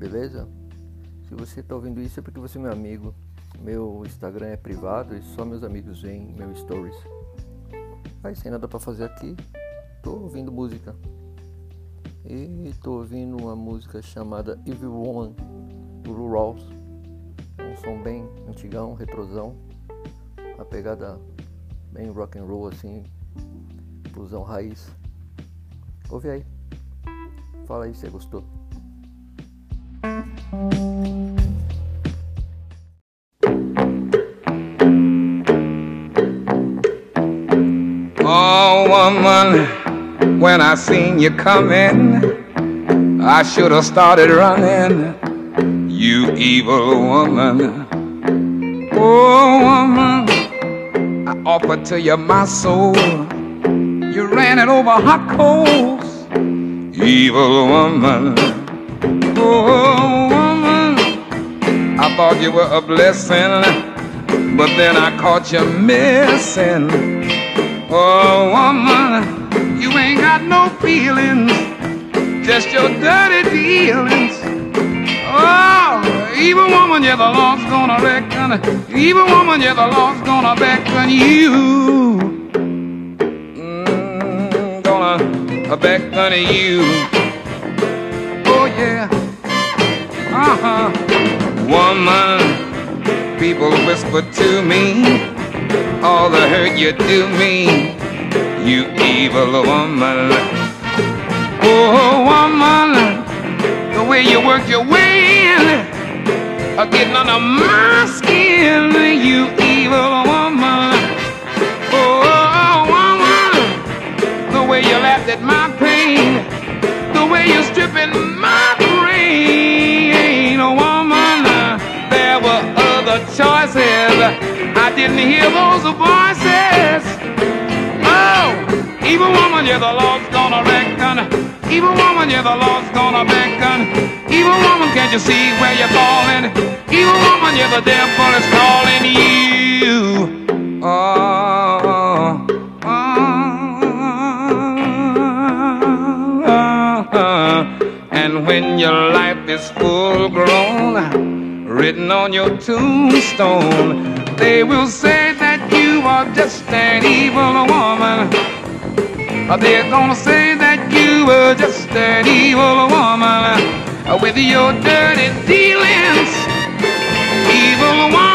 beleza? Se você está ouvindo isso é porque você é meu amigo. Meu Instagram é privado e só meus amigos veem meu stories. Aí sem nada para fazer aqui, tô ouvindo música. E tô ouvindo uma música chamada Evil Woman do Lou Rawls. É um som bem antigão, retrosão. A pegada bem rock and roll assim, blusão raiz. Ouve aí. Fala aí se você gostou. Oh, woman, when I seen you coming, I should have started running. You evil woman. Oh, woman, I offered to you my soul. You ran it over hot coals. Evil woman. Oh, woman, I thought you were a blessing, but then I caught you missing. Oh, woman, you ain't got no feelings, just your dirty dealings. Oh, evil woman, yeah, the Lord's gonna reckon. Evil woman, yeah, the Lord's gonna beckon you. Mm, gonna beckon you. Oh, yeah. Uh-huh. Woman, people whisper to me all the hurt you do me, you evil woman. Oh, woman, the way you work your way in, uh, getting under my skin, you didn't hear those voices. Oh, evil woman, yeah, the Lord's gonna reckon. Evil woman, yeah, the Lord's gonna beckon. Evil woman, can't you see where you're falling? Evil woman, yeah, the devil is calling you. Oh, oh, oh, and when your life is full grown, written on your tombstone, they will say that you are just an evil woman. They're gonna say that you were just an evil woman with your dirty dealings. Evil woman.